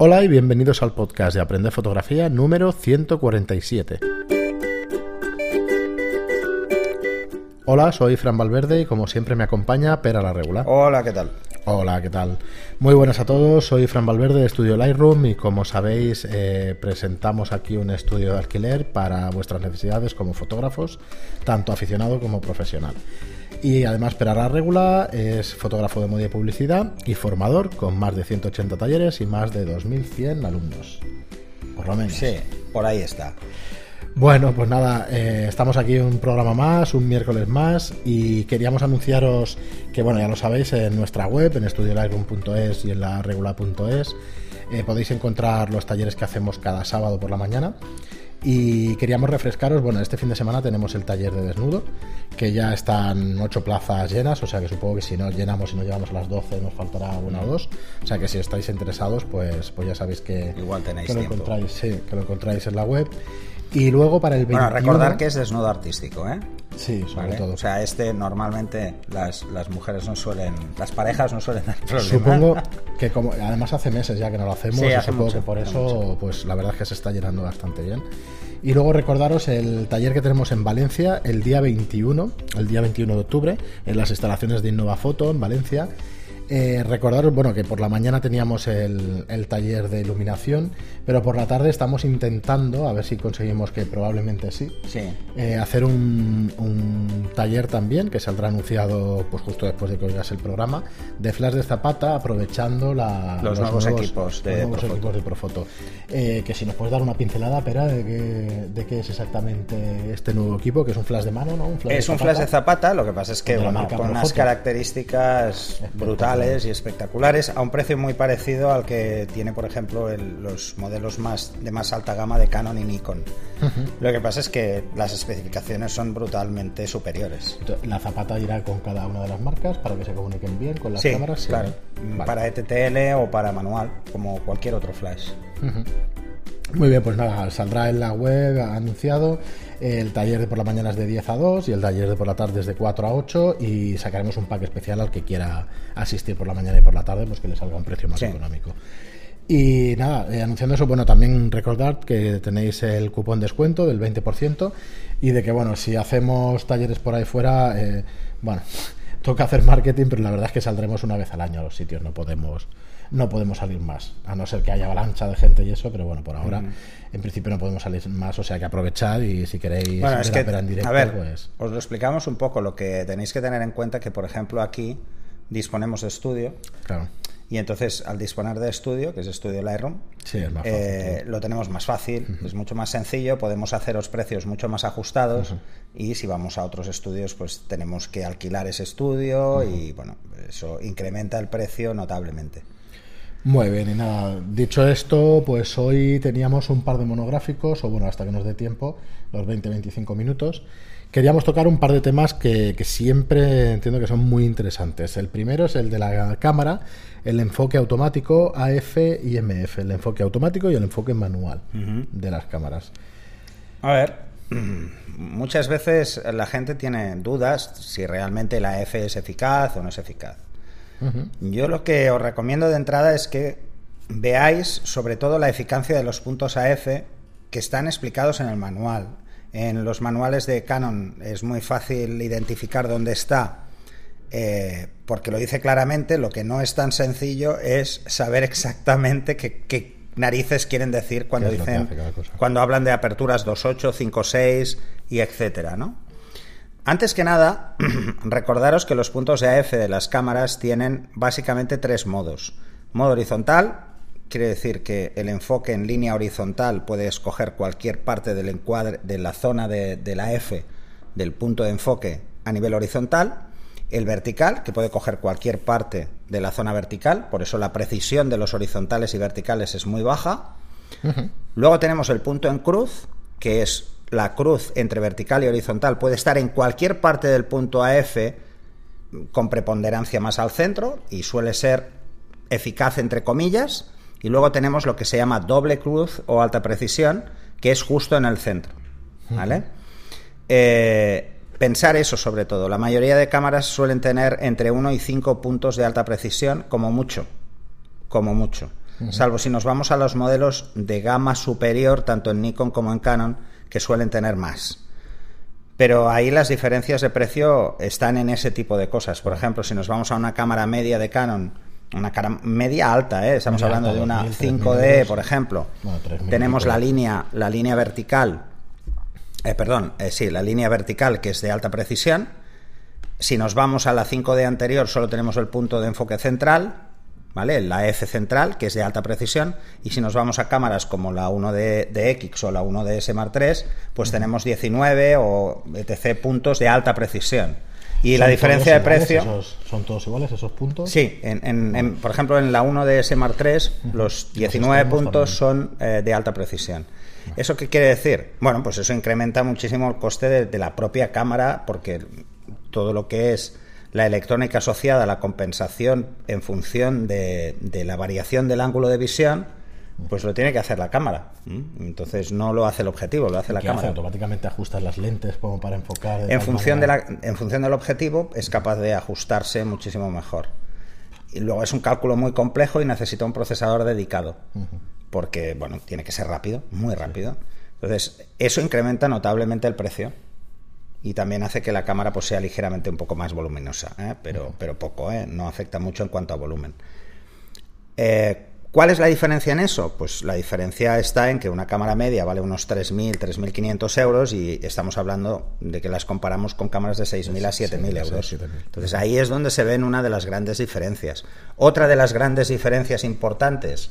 Hola y bienvenidos al podcast de Aprender Fotografía número 147. Hola, soy Fran Valverde y como siempre me acompaña Pera la Regular. Hola, ¿qué tal? Hola, ¿qué tal? Muy buenas a todos, soy Fran Valverde de Estudio Lightroom y como sabéis eh, presentamos aquí un estudio de alquiler para vuestras necesidades como fotógrafos, tanto aficionado como profesional. Y además Perara Regula es fotógrafo de moda y publicidad y formador con más de 180 talleres y más de 2.100 alumnos. Por lo menos. Sí, por ahí está. Bueno, pues nada, eh, estamos aquí un programa más, un miércoles más, y queríamos anunciaros que, bueno, ya lo sabéis, en nuestra web, en estudiolightroom.es y en la regular.es, eh, podéis encontrar los talleres que hacemos cada sábado por la mañana. Y queríamos refrescaros, bueno, este fin de semana tenemos el taller de desnudo, que ya están ocho plazas llenas, o sea que supongo que si no llenamos y no llegamos a las 12 nos faltará una o dos. O sea que si estáis interesados, pues, pues ya sabéis que, Igual tenéis que lo tiempo. encontráis, sí, que lo encontráis en la web. Y luego para el 21... Bueno, recordar que es desnudo artístico, ¿eh? Sí, sobre ¿Vale? todo. O sea, este normalmente las, las mujeres no suelen, las parejas no suelen dar problema. Supongo que como además hace meses ya que no lo hacemos, Sí, y hace supongo mucho, que por eso, pues la verdad es que se está llenando bastante bien. Y luego recordaros el taller que tenemos en Valencia el día 21, el día 21 de octubre, en las instalaciones de Innova Foto en Valencia. Eh, recordaros, bueno, que por la mañana teníamos el, el taller de iluminación, pero por la tarde estamos intentando, a ver si conseguimos que probablemente sí, Sí. eh, hacer un, un taller también que saldrá anunciado pues justo después de que oigas el programa de flash de zapata aprovechando la- Los nuevos equipos de los nuevos Profoto. equipos de Profoto. Eh, que si nos puedes dar una pincelada pera de qué, de qué es exactamente este nuevo equipo que es un flash de mano no un flash Es un flash de zapata, lo que pasa es que bueno, con unas características brutales y espectaculares a un precio muy parecido al que tiene, por ejemplo, el- los modelos más de más alta gama de Canon y Nikon. Lo que pasa es que las especificaciones son brutalmente superiores. la zapata irá con cada una de las marcas para que se comuniquen bien con las Sí, cámaras sí. claro. Vale. Para ETTL o para manual, como cualquier otro flash. Muy bien, pues nada, saldrá en la web anunciado. El taller de por la mañana es de 10 a 2 y el taller de por la tarde es de 4 a 8 y sacaremos un pack especial al que quiera asistir por la mañana y por la tarde, pues que le salga un precio más Sí. económico. Y nada, eh, anunciando eso, bueno, también recordad que tenéis el cupón descuento del 20% y de que, bueno, si hacemos talleres por ahí fuera, eh, bueno, toca hacer marketing, pero la verdad es que saldremos una vez al año a los sitios, no podemos no podemos salir más, a no ser que haya avalancha de gente y eso, pero bueno, por ahora en principio no podemos salir más, o sea que aprovechad y si queréis Bueno, es que, en directo, a ver, pues os lo explicamos un poco. Lo que tenéis que tener en cuenta que, por ejemplo, aquí disponemos de estudio claro, y entonces al disponer de estudio, que es estudio Lightroom, sí, es más fácil. eh, lo tenemos más fácil, es mucho más sencillo, podemos haceros precios mucho más ajustados y si vamos a otros estudios, pues tenemos que alquilar ese estudio y bueno, eso incrementa el precio notablemente. Muy bien, y nada, dicho esto, pues hoy teníamos un par de monográficos, o bueno, hasta que nos dé tiempo, los 20-25 minutos. Queríamos tocar un par de temas que, que siempre entiendo que son muy interesantes. El primero es el de la cámara, el enfoque automático AF y MF, el enfoque automático y el enfoque manual de las cámaras. A ver, muchas veces la gente tiene dudas si realmente la F es eficaz o no es eficaz. Yo lo que os recomiendo de entrada es que veáis sobre todo la eficacia de los puntos AF que están explicados en el manual. En los manuales de Canon es muy fácil identificar dónde está, eh, porque lo dice claramente. Lo que no es tan sencillo es saber exactamente qué, qué narices quieren decir cuando ¿Qué es lo que dicen cuando hablan de aperturas 2.8, 5.6 y etcétera, ¿no? Antes que nada, recordaros que los puntos de AF de las cámaras tienen básicamente tres modos. Modo horizontal, quiere decir que el enfoque en línea horizontal puede escoger cualquier parte del encuadre de la zona de, de la F del punto de enfoque a nivel horizontal. El vertical, que puede coger cualquier parte de la zona vertical, por eso la precisión de los horizontales y verticales es muy baja. Luego tenemos el punto en cruz, que es la cruz entre vertical y horizontal, puede estar en cualquier parte del punto AF con preponderancia más al centro y suele ser eficaz entre comillas. Y luego tenemos lo que se llama doble cruz o alta precisión, que es justo en el centro. ¿Vale? Eh, pensar eso sobre todo. La mayoría de cámaras suelen tener entre 1 y 5 puntos de alta precisión, como mucho. Como mucho. salvo si nos vamos a los modelos de gama superior, tanto en Nikon como en Canon, que suelen tener más. Pero ahí las diferencias de precio están en ese tipo de cosas. Por ejemplo, si nos vamos a una cámara media de Canon, una cara media alta, ¿eh? estamos Media hablando alta, de una 2000, 5D, 3000, por ejemplo. Bueno, 3000 Tenemos la línea, la línea vertical, eh, perdón, eh, sí, la línea vertical que es de alta precisión. Si nos vamos a la 5D anterior, solo tenemos el punto de enfoque central, ¿vale? La F central, que es de alta precisión. Y si nos vamos a cámaras como la 1D de X o la 1DS Mark III, pues tenemos 19 o etc. puntos de alta precisión. Y la ¿Son diferencia de precio. esos- ¿Son todos iguales esos puntos? Sí, en, en- en- por ejemplo, en la 1 de S Mark III, los 19 extremos puntos son eh, de alta precisión. ¿Eso qué quiere decir? Bueno, pues eso incrementa muchísimo el coste de, de la propia cámara, porque todo lo que es la electrónica asociada a la compensación en función de, de la variación del ángulo de visión, pues lo tiene que hacer la cámara. ¿m? Entonces no lo hace el objetivo, lo hace la ¿Qué hace? cámara. Automáticamente ajustas las lentes como para enfocar. En función, de la, en función del objetivo, es capaz de ajustarse muchísimo mejor. Y luego es un cálculo muy complejo y necesita un procesador dedicado. Porque, bueno, tiene que ser rápido, muy rápido. Entonces, eso incrementa notablemente el precio. Y también hace que la cámara pues, sea ligeramente un poco más voluminosa, ¿eh? pero, pero poco, ¿eh? no afecta mucho en cuanto a volumen. Eh, ¿Cuál es la diferencia en eso? Pues la diferencia está en que una cámara media vale unos 3.000, 3.500 euros y estamos hablando de que las comparamos con cámaras de 6.000 a 7.000 sí, euros. 7.000. Entonces ahí es donde se ven una de las grandes diferencias. Otra de las grandes diferencias importantes,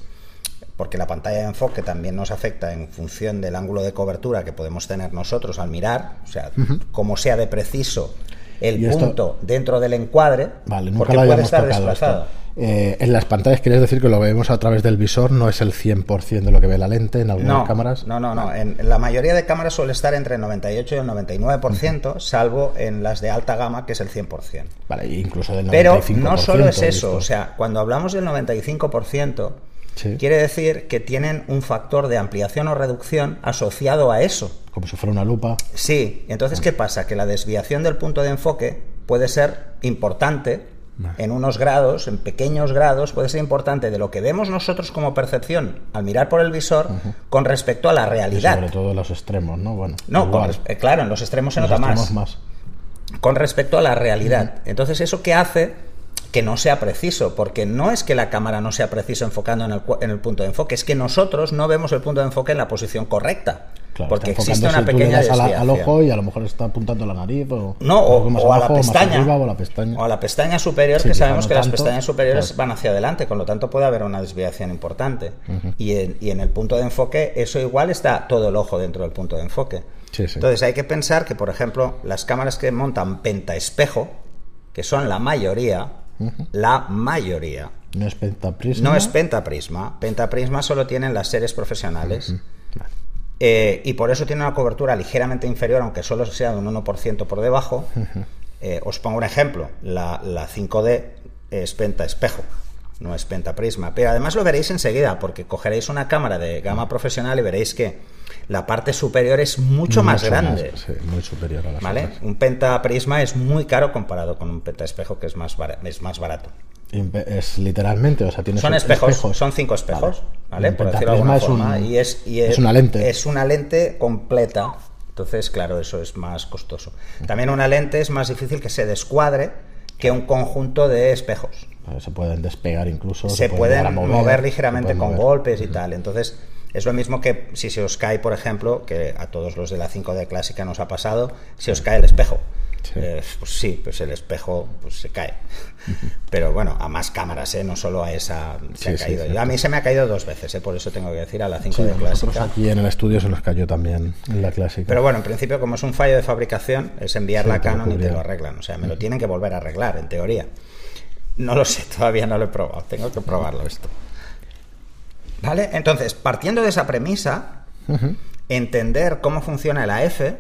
porque la pantalla de enfoque también nos afecta en función del ángulo de cobertura que podemos tener nosotros al mirar, o sea, como sea de preciso el Y esto- punto dentro del encuadre, Vale, nunca porque lo puede estar desplazado. Eh, en las pantallas quieres decir que lo vemos a través del visor, no es el 100% de lo que ve la lente en algunas No, cámaras. no, no, no. En, la mayoría de cámaras suele estar entre el 98 y el 99%, salvo en las de alta gama, que es el 100%. Vale, incluso del 95%. Pero no solo es eso, o sea, cuando hablamos del 95%, Sí. quiere decir que tienen un factor de ampliación o reducción asociado a eso. Como si fuera una lupa. Sí, entonces, ¿qué pasa? Que la desviación del punto de enfoque puede ser importante en unos grados, en pequeños grados, puede ser importante de lo que vemos nosotros como percepción al mirar por el visor con respecto a la Y realidad. sobre todo los extremos, ¿no? Bueno, No, con claro, en los extremos se Los nota extremos más. Con respecto a la realidad. Entonces, ¿eso qué hace? Que no sea preciso, porque no es que la cámara no sea preciso enfocando en el, en el punto de enfoque, es que nosotros no vemos el punto de enfoque en la posición correcta. Claro, porque existe una pequeña a la- desviación. al ojo y a lo mejor está apuntando a la nariz o, No, o a la pestaña. arriba, o la pestaña. o a la pestaña superior, Sí, que sabemos no que las pestañas superiores claro. van hacia adelante, con lo tanto puede haber una desviación importante. y, en, y en el punto de enfoque, eso igual está todo el ojo dentro del punto de enfoque. Sí, sí. Entonces hay que pensar que, por ejemplo, las cámaras que montan pentaespejo, que son la mayoría, la mayoría, No es pentaprisma. no es pentaprisma. Pentaprisma solo tienen las series profesionales. Eh, y por eso tiene una cobertura ligeramente inferior, aunque solo sea de un 1% por debajo. Eh, os pongo un ejemplo. La, la 5D es penta espejo, no es pentaprisma. Pero además lo veréis enseguida, porque cogeréis una cámara de gama profesional y veréis que la parte superior es mucho, más grande. sí, muy superior a las ¿Vale? otras. Un pentaprisma es muy caro comparado con un pentaespejo que es más, es más barato. Es literalmente, o sea, tiene Son espejos, son cinco espejos, ¿vale? Por decirlo de alguna forma. es un- y es, y es una lente. Es una lente completa. Entonces, claro, eso es más costoso. También una lente es más difícil que se descuadre que un conjunto de espejos. Eh, Se pueden despegar incluso. Se, pueden mover, se ligeramente pueden con mover. golpes y tal. Entonces, es lo mismo que si se os cae, por ejemplo, que a todos los de la 5D clásica nos ha pasado, si os cae el espejo. Sí. Eh, pues sí, pues el espejo pues se cae. Pero bueno, a más cámaras, ¿eh? no solo a esa se Sí, ha caído. a mí se me ha caído dos veces, ¿eh? por eso tengo que decir a la 5D Sí, a nosotros clásica. aquí en el estudio se nos cayó también en la clásica. Pero bueno, en principio, como es un fallo de fabricación, es enviarla Sí, a te lo Canon y te lo arreglan. O sea, me lo tienen que volver a arreglar, en teoría. No lo sé, todavía no lo he probado. Tengo que probarlo esto. ¿Vale? Entonces, partiendo de esa premisa, entender cómo funciona la F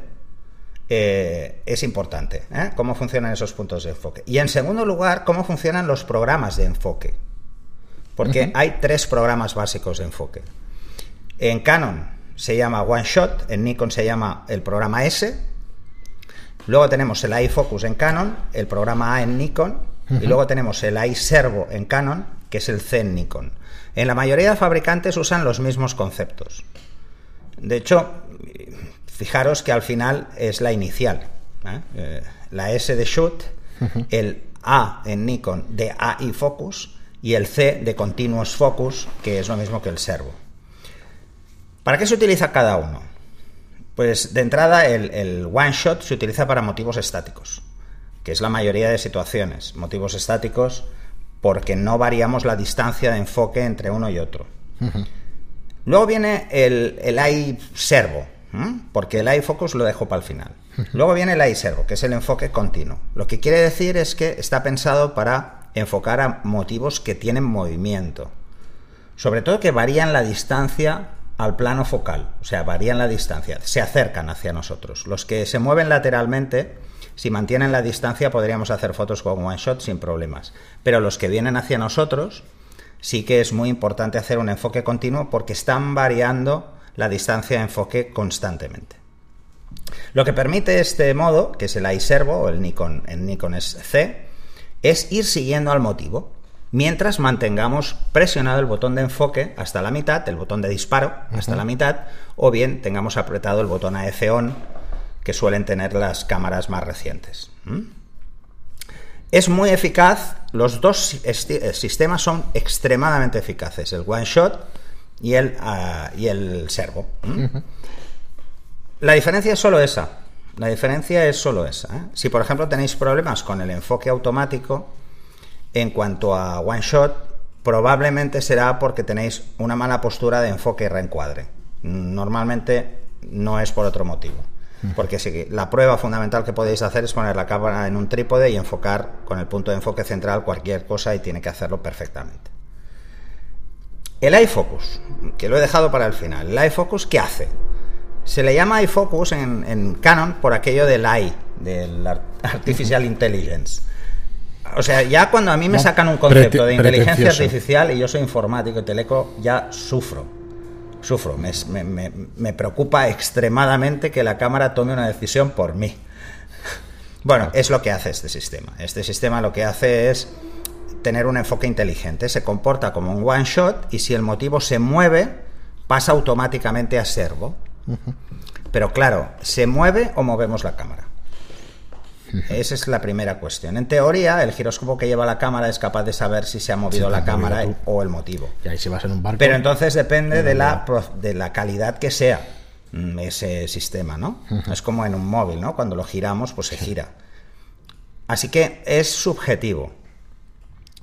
eh, es importante. ¿eh? Cómo funcionan esos puntos de enfoque. Y en segundo lugar, cómo funcionan los programas de enfoque. Porque hay tres programas básicos de enfoque. En Canon se llama One Shot, en Nikon se llama el programa S. Luego tenemos el iFocus en Canon, el programa A en Nikon, y luego tenemos el iServo en Canon que es el C en Nikon. En la mayoría de fabricantes usan los mismos conceptos. De hecho, fijaros que al final es la inicial. ¿eh? Eh, la S de shoot, el A en Nikon de AI focus y el C de continuous focus, que es lo mismo que el servo. ¿Para qué se utiliza cada uno? Pues de entrada el, one shot se utiliza para motivos estáticos, que es la mayoría de situaciones. Motivos estáticos porque no variamos la distancia de enfoque entre uno y otro. Luego viene el, el eye servo, porque el eye focus lo dejo para el final. Luego viene el eye servo, que es el enfoque continuo. Lo que quiere decir es que está pensado para enfocar a motivos que tienen movimiento. Sobre todo que varían la distancia al plano focal, o sea, varían la distancia, se acercan hacia nosotros. Los que se mueven lateralmente, si mantienen la distancia, podríamos hacer fotos con one shot sin problemas. Pero los que vienen hacia nosotros, sí que es muy importante hacer un enfoque continuo porque están variando la distancia de enfoque constantemente. Lo que permite este modo, que es el iServo o el Nikon, en Nikon es C, es ir siguiendo al motivo mientras mantengamos presionado el botón de enfoque hasta la mitad, el botón de disparo hasta la mitad, o bien tengamos apretado el botón AF ON que suelen tener las cámaras más recientes. Es muy eficaz, los dos eh, sistemas son extremadamente eficaces, el One Shot y el, ah, y el Servo. La diferencia es solo esa. La diferencia es solo esa. ¿eh? Si, por ejemplo, tenéis problemas con el enfoque automático, en cuanto a One Shot, probablemente será porque tenéis una mala postura de enfoque y reencuadre. Normalmente no es por otro motivo. Porque si, la prueba fundamental que podéis hacer es poner la cámara en un trípode y enfocar con el punto de enfoque central cualquier cosa y tiene que hacerlo perfectamente. El iFocus, que lo he dejado para el final. El iFocus, ¿qué hace? Se le llama iFocus en, en Canon por aquello del AI, del Artificial Intelligence. O sea, ya cuando a mí me sacan un concepto de inteligencia artificial y yo soy informático y teleco, ya sufro. Sufro. Me, preocupa extremadamente que la cámara tome una decisión por mí. Bueno, es lo que hace este sistema. Este sistema lo que hace es tener un enfoque inteligente. Se comporta como un one shot y si el motivo se mueve, pasa automáticamente a servo. Pero claro, ¿se mueve o movemos la cámara? Esa es la primera cuestión. En teoría, el giróscopo que lleva la cámara es capaz de saber si se ha movido la cámara o el motivo. Pero entonces depende de la, de la calidad que sea mm, ese sistema, ¿no? Es como en un móvil, ¿no? Cuando lo giramos, pues se gira. Así que es subjetivo.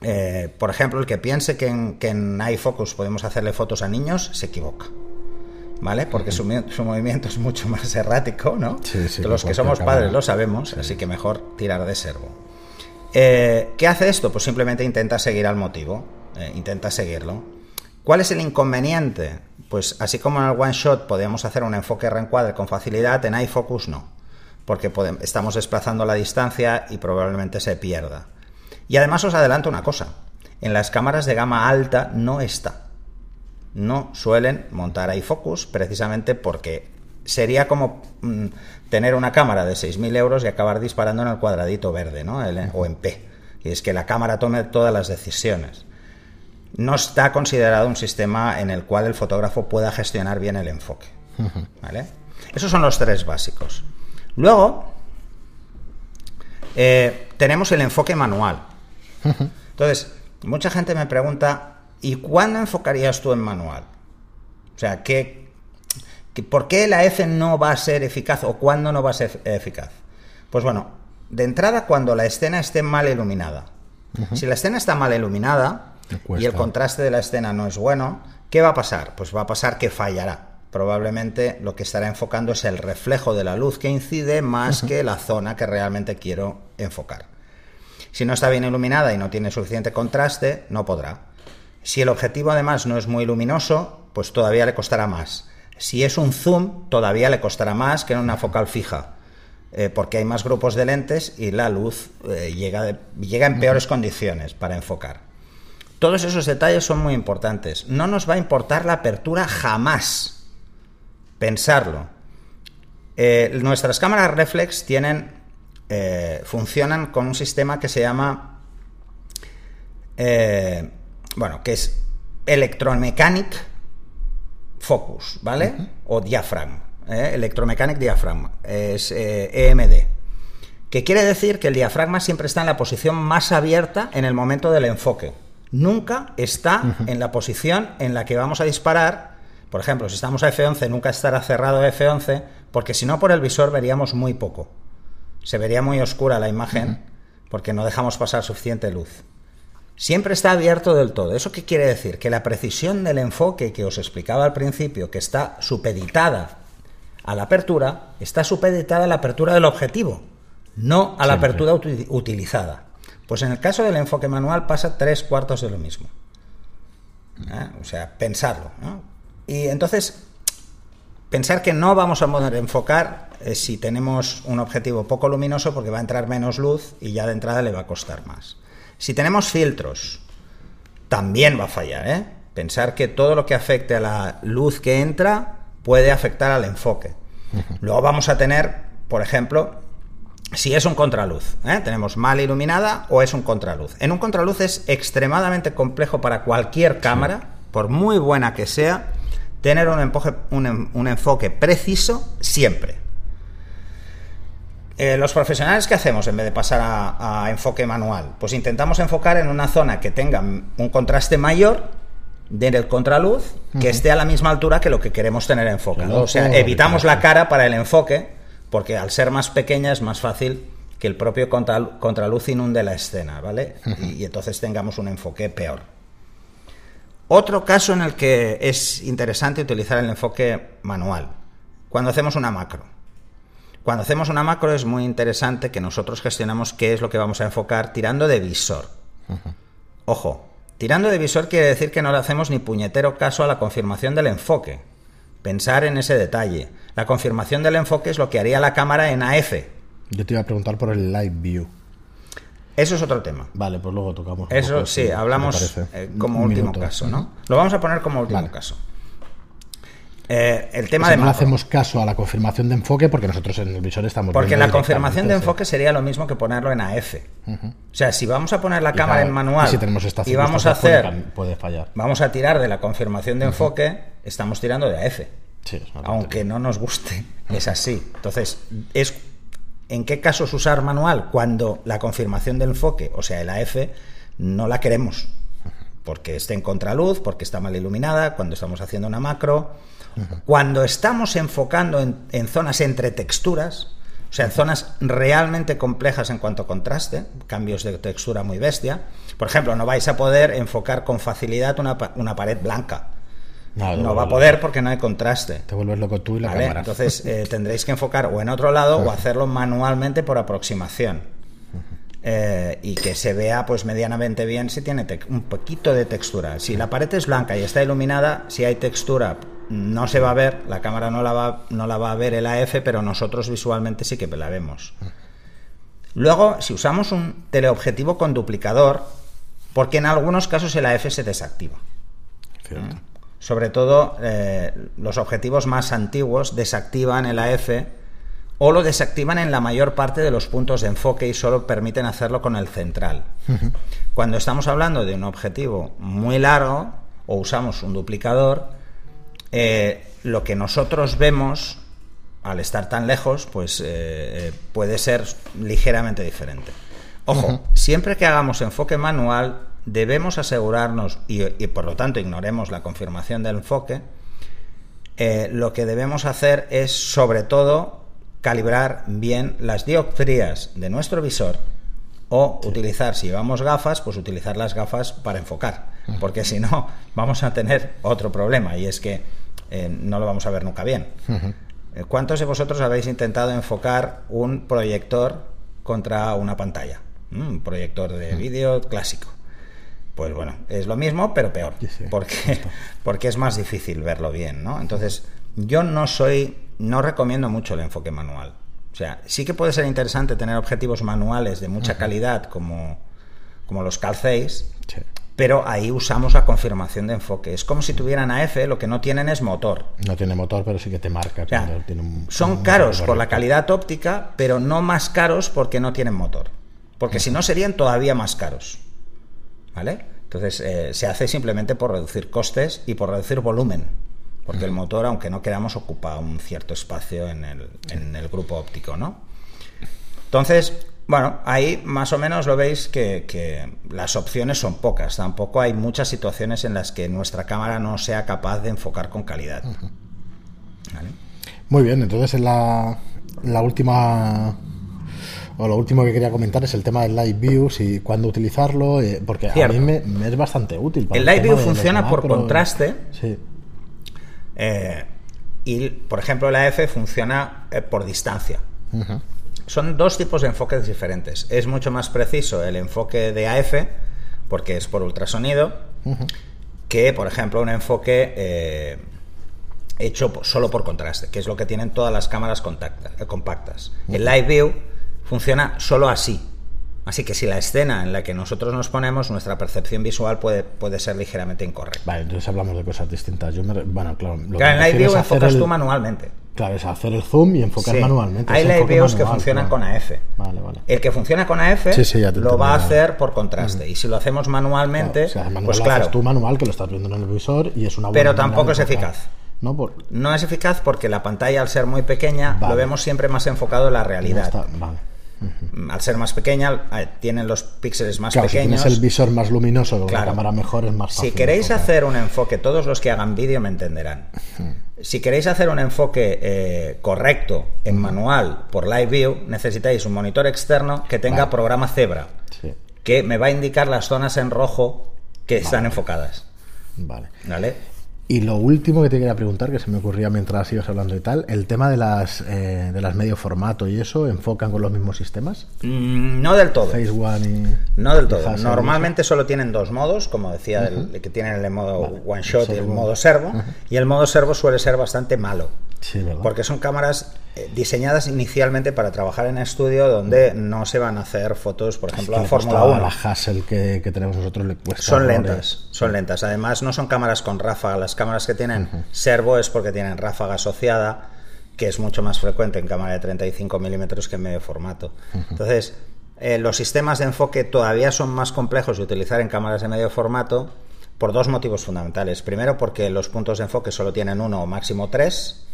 Eh, por ejemplo, el que piense que en, que en iFocus podemos hacerle fotos a niños, se equivoca. ¿Vale? Porque su, movimiento es mucho más errático, ¿no? Los que somos padres lo sabemos, así que mejor tirar de servo. Eh, ¿Qué hace esto? Pues simplemente intenta seguir al motivo, eh, intenta seguirlo. ¿Cuál es el inconveniente? Pues así como en el one shot podemos hacer un enfoque reencuadre con facilidad, en iFocus no, porque estamos desplazando la distancia y probablemente se pierda. Y además os adelanto una cosa, en las cámaras de gama alta no está no suelen montar iFocus precisamente porque sería como mm, tener una cámara de 6.000 euros y acabar disparando en el cuadradito verde, ¿no? o en P. Y es que la cámara tome todas las decisiones. No está considerado un sistema en el cual el fotógrafo pueda gestionar bien el enfoque. ¿Vale? Esos son los tres básicos. Luego, eh, tenemos el enfoque manual. Entonces, mucha gente me pregunta, ¿Y cuándo enfocarías tú en manual? O sea, ¿qué, por qué la F no va a ser eficaz o cuándo no va a ser eficaz? Pues bueno, de entrada cuando la escena esté mal iluminada. Si la escena está mal iluminada y el contraste de la escena no es bueno, ¿qué va a pasar? Pues va a pasar que fallará. Probablemente lo que estará enfocando es el reflejo de la luz que incide más que la zona que realmente quiero enfocar. Si no está bien iluminada y no tiene suficiente contraste, no podrá. Si el objetivo además no es muy luminoso, pues todavía le costará más. Si es un zoom, todavía le costará más que en una focal fija, eh, porque hay más grupos de lentes y la luz eh, llega, llega en peores condiciones para enfocar. Todos esos detalles son muy importantes. No nos va a importar la apertura jamás. Pensarlo. Eh, nuestras cámaras reflex tienen, funcionan con un sistema que se llama bueno, que es Electromechanic Focus, ¿vale? O Diaphragm, ¿eh? Electromechanic Diaphragm, es EMD. E que quiere decir que el diafragma siempre está en la posición más abierta en el momento del enfoque. Nunca está en la posición en la que vamos a disparar. Por ejemplo, si estamos a F11, nunca estará cerrado F11, porque si no por el visor veríamos muy poco. Se vería muy oscura la imagen, porque no dejamos pasar suficiente luz. Siempre está abierto del todo. ¿Eso qué quiere decir? Que la precisión del enfoque que os explicaba al principio, que está supeditada a la apertura, está supeditada a la apertura del objetivo no a la apertura utilizada. Pues en el caso del enfoque manual pasa tres cuartos de lo mismo. ¿Eh? O sea, pensarlo. Y entonces, pensar que no vamos a poder enfocar eh, si tenemos un objetivo poco luminoso porque va a entrar menos luz y ya de entrada le va a costar más. Si tenemos filtros, también va a fallar. ¿eh? Pensar que todo lo que afecte a la luz que entra puede afectar al enfoque. Luego vamos a tener, por ejemplo, si es un contraluz. ¿eh? Tenemos mal iluminada o es un contraluz. En un contraluz es extremadamente complejo para cualquier cámara, por muy buena que sea, tener un, un, enfoque preciso siempre. Eh, los profesionales, ¿qué hacemos en vez de pasar a, enfoque manual? Pues intentamos enfocar en una zona que tenga un contraste mayor del contraluz, que esté a la misma altura que lo que queremos tener enfocado. O sea, evitamos la cara para el enfoque porque al ser más pequeña es más fácil que el propio contraluz inunde la escena, ¿vale? Y, entonces tengamos un enfoque peor. Otro caso en el que es interesante utilizar el enfoque manual, cuando hacemos una macro. Cuando hacemos una macro es muy interesante que nosotros gestionamos qué es lo que vamos a enfocar tirando de visor. Ojo, tirando de visor quiere decir que no le hacemos ni puñetero caso a la confirmación del enfoque. Pensar en ese detalle. La confirmación del enfoque es lo que haría la cámara en AF. Yo te iba a preguntar por el Live View. Eso es otro tema. Vale, pues luego tocamos. Eso sí, hablamos eh, como último caso, ¿no? Lo vamos a poner como último caso. Eh, el tema de no hacemos caso a la confirmación de enfoque porque nosotros en el visor estamos porque la confirmación de enfoque sería lo mismo que ponerlo en AF o sea si vamos a poner la cámara en manual y, tenemos y vamos a hacer puede, fallar. vamos a tirar de la confirmación de enfoque estamos tirando de AF aunque no nos guste es así. Entonces es en qué casos usar manual cuando la confirmación de enfoque o sea el AF no la queremos. Porque esté en contraluz porque está mal iluminada cuando estamos haciendo una macro cuando estamos enfocando en, zonas entre texturas, o sea, en zonas realmente complejas en cuanto a contraste, cambios de textura muy bestia, por ejemplo, no vais a poder enfocar con facilidad una, pared blanca. No, va a poder porque no hay contraste. Te vuelves loco tú y la cámara. Entonces eh, tendréis que enfocar o en otro lado o hacerlo manualmente por aproximación. Eh, y que se vea pues medianamente bien si tiene un poquito de textura. Si la pared es blanca y está iluminada, si hay textura no se va a ver, la cámara no la va, no la va a ver el AF, pero nosotros visualmente sí que la vemos. Luego, si usamos un teleobjetivo con duplicador, porque en algunos casos el AF se desactiva. ¿Mm? Sobre todo eh, los objetivos más antiguos desactivan el AF o lo desactivan en la mayor parte de los puntos de enfoque y solo permiten hacerlo con el central. Cuando estamos hablando de un objetivo muy largo o usamos un duplicador, eh, lo que nosotros vemos al estar tan lejos, pues eh, eh, puede ser ligeramente diferente. Ojo, siempre que hagamos enfoque manual, debemos asegurarnos, y, por lo tanto ignoremos la confirmación del enfoque, lo que debemos hacer es sobre todo calibrar bien las dioptrías de nuestro visor o utilizar, si llevamos gafas, pues utilizar las gafas para enfocar, porque si no vamos a tener otro problema y es que eh, no lo vamos a ver nunca bien. Eh, ¿Cuántos de vosotros habéis intentado enfocar un proyector contra una pantalla? Mm, un proyector de vídeo clásico. Pues bueno, es lo mismo, pero peor. porque, porque es más difícil verlo bien, ¿no? Entonces, yo no soy, no recomiendo mucho el enfoque manual. O sea, sí que puede ser interesante tener objetivos manuales de mucha calidad como, como los calcéis, pero ahí usamos la confirmación de enfoque. Es como si tuvieran AF, lo que no tienen es motor. No tiene motor, pero sí que te marca. son caros por la calidad óptica, pero no más caros porque no tienen motor. Porque si no serían todavía más caros. ¿Vale? Entonces, eh, se hace simplemente por reducir costes y por reducir volumen, porque el motor, aunque no queramos, ocupa un cierto espacio en el, en el grupo óptico, ¿no? Entonces, bueno, ahí más o menos lo veis que, las opciones son pocas. Tampoco hay muchas situaciones en las que nuestra cámara no sea capaz de enfocar con calidad. Muy bien, entonces en la, la última o lo último que quería comentar es el tema del Live View, y cuándo utilizarlo, eh, porque a mí me, es bastante útil. el, Live View funciona por contraste. Sí. Eh, y, por ejemplo, la F funciona eh, por distancia. Son dos tipos de enfoques diferentes. Es mucho más preciso el enfoque de AF, porque es por ultrasonido, que, por ejemplo, un enfoque hecho solo por contraste, que es lo que tienen todas las cámaras compactas. El Live View funciona solo así. Así que si la escena en la que nosotros nos ponemos, nuestra percepción visual puede, puede ser ligeramente incorrecta. Vale, entonces hablamos de cosas distintas. Yo bueno, claro, lo claro, en Live View enfocas tú manualmente. Claro, es hacer el zoom y enfocar manualmente. Hay Live Views que funcionan con AF. Vale, vale. El que funciona con AF lo va a hacer por contraste. Y si lo hacemos manualmente, pues claro. tú manual que lo estás viendo en el visor y es una buena Pero tampoco es eficaz. ¿no? Por... no es eficaz porque la pantalla, al ser muy pequeña, lo vemos siempre más enfocado en la realidad. Vale. Al ser más pequeña, eh, tienen los píxeles más pequeños. Si tienes el visor más luminoso, la cámara mejor es más fácil. Si queréis hacer un enfoque, todos los que hagan vídeo me entenderán. Si queréis hacer un enfoque eh, correcto en manual por Live View, necesitáis un monitor externo que tenga programa Zebra, que me va a indicar las zonas en rojo que están enfocadas. Vale. ¿Vale? Y lo último que te quería preguntar, que se me ocurría mientras ibas hablando y tal, el tema de las eh, de las medio formato y eso, ¿enfocan con los mismos sistemas? Mm, no del todo. Phase One y. No del todo. Normalmente solo tienen dos modos, como decía, el, que tienen el modo One Shot y el modo servo. Y el modo servo suele ser bastante malo. Porque son cámaras diseñadas inicialmente para trabajar en estudio donde no se van a hacer fotos, por ejemplo, a Fórmula 1. la Hassel que, tenemos nosotros le cuesta. Son lentas, son lentas. Además, no son cámaras con ráfaga. Las cámaras que tienen servo es porque tienen ráfaga asociada, que es mucho más frecuente en cámara de 35 milímetros que en medio formato. Entonces, eh, los sistemas de enfoque todavía son más complejos de utilizar en cámaras de medio formato por dos motivos fundamentales. Primero, porque los puntos de enfoque solo tienen uno o máximo tres.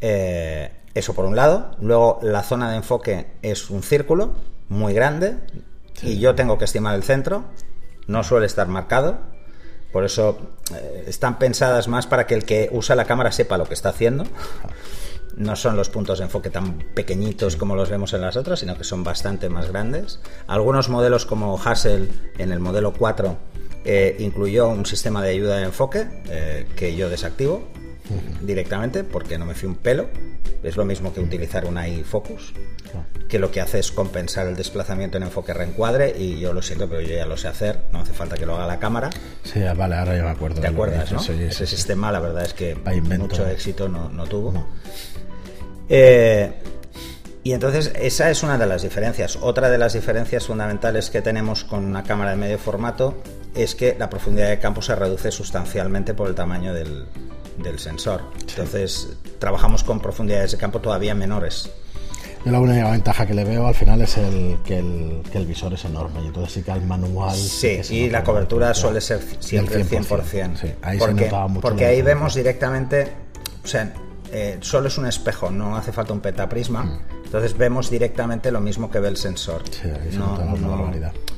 Eh, eso por un lado. Luego, la zona de enfoque es un círculo muy grande y yo tengo que estimar el centro. No suele estar marcado. Por eso eh, están pensadas más para que el que usa la cámara sepa lo que está haciendo. No son los puntos de enfoque tan pequeñitos como los vemos en las otras, sino que son bastante más grandes. Algunos modelos como Hassel en el modelo 4 eh, incluyó un sistema de ayuda de enfoque eh, que yo desactivo directamente porque no me fui un pelo. Es lo mismo que utilizar un iFocus, que lo que hace es compensar el desplazamiento en enfoque reencuadre y yo lo siento, pero yo ya lo sé hacer, no hace falta que lo haga la cámara. Sí, vale, ahora ya me acuerdo. ¿Te acuerdas, no? Ese sistema, la verdad es que mucho éxito no, no tuvo. Eh, y entonces esa es una de las diferencias. Otra de las diferencias fundamentales que tenemos con una cámara de medio formato es que la profundidad de campo se reduce sustancialmente por el tamaño del, sensor. Entonces trabajamos con profundidades de campo todavía menores. Yo la única ventaja que le veo al final es el que el, visor es enorme y entonces sí que al manual... Sí, y la cobertura suele ser siempre 100%. 100%. Sí, ahí porque, se mucho porque ahí vemos directamente, o sea, eh, solo es un espejo, no hace falta un petaprisma. Mm. Entonces vemos directamente lo mismo que ve el sensor. Sí, no, no,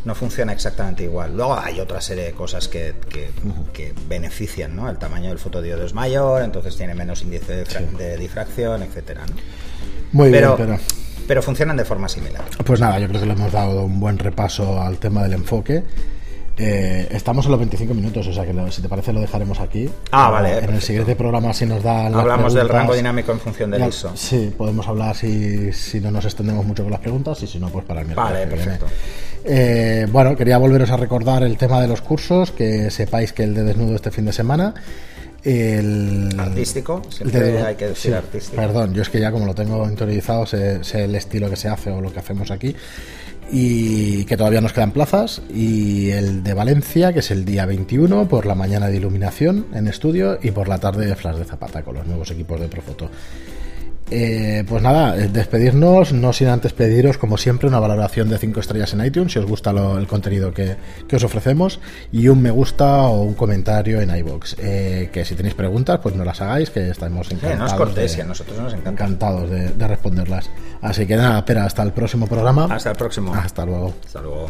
no, funciona exactamente igual. Luego hay otra serie de cosas que, que, benefician, ¿no? El tamaño del fotodiodo es mayor, entonces tiene menos índice de, difracción, etcétera. Muy bien, pero... pero funcionan de forma similar. Pues nada, yo creo que le hemos dado un buen repaso al tema del enfoque. Eh, estamos en los 25 minutos, o sea que si te parece lo dejaremos aquí. Ah, vale. En el siguiente programa si nos da... Hablamos del rango dinámico en función del ISO. Sí, podemos hablar si, si, no nos extendemos mucho con las preguntas y si no, pues para el miércoles. Vale, perfecto. Eh, bueno, quería volveros a recordar el tema de los cursos, que sepáis que el de desnudo este fin de semana... El, artístico, siempre hay que decir artístico. Perdón, yo es que ya como lo tengo interiorizado, sé el estilo que se hace o lo que hacemos aquí y que todavía nos quedan plazas y el de Valencia que es el día 21 por la mañana de iluminación en estudio y por la tarde de flash de zapata con los nuevos equipos de Profoto Eh, pues nada, eh, despedirnos, no sin antes pediros, como siempre, una valoración de 5 estrellas en iTunes si os gusta el contenido que, os ofrecemos y un me gusta o un comentario en iBox. Eh, que si tenéis preguntas, pues no las hagáis, que estamos encantados. de, nosotros nos Encantados de, de responderlas. Así que nada, espera, hasta el próximo programa. Hasta el próximo. Hasta luego. Hasta luego.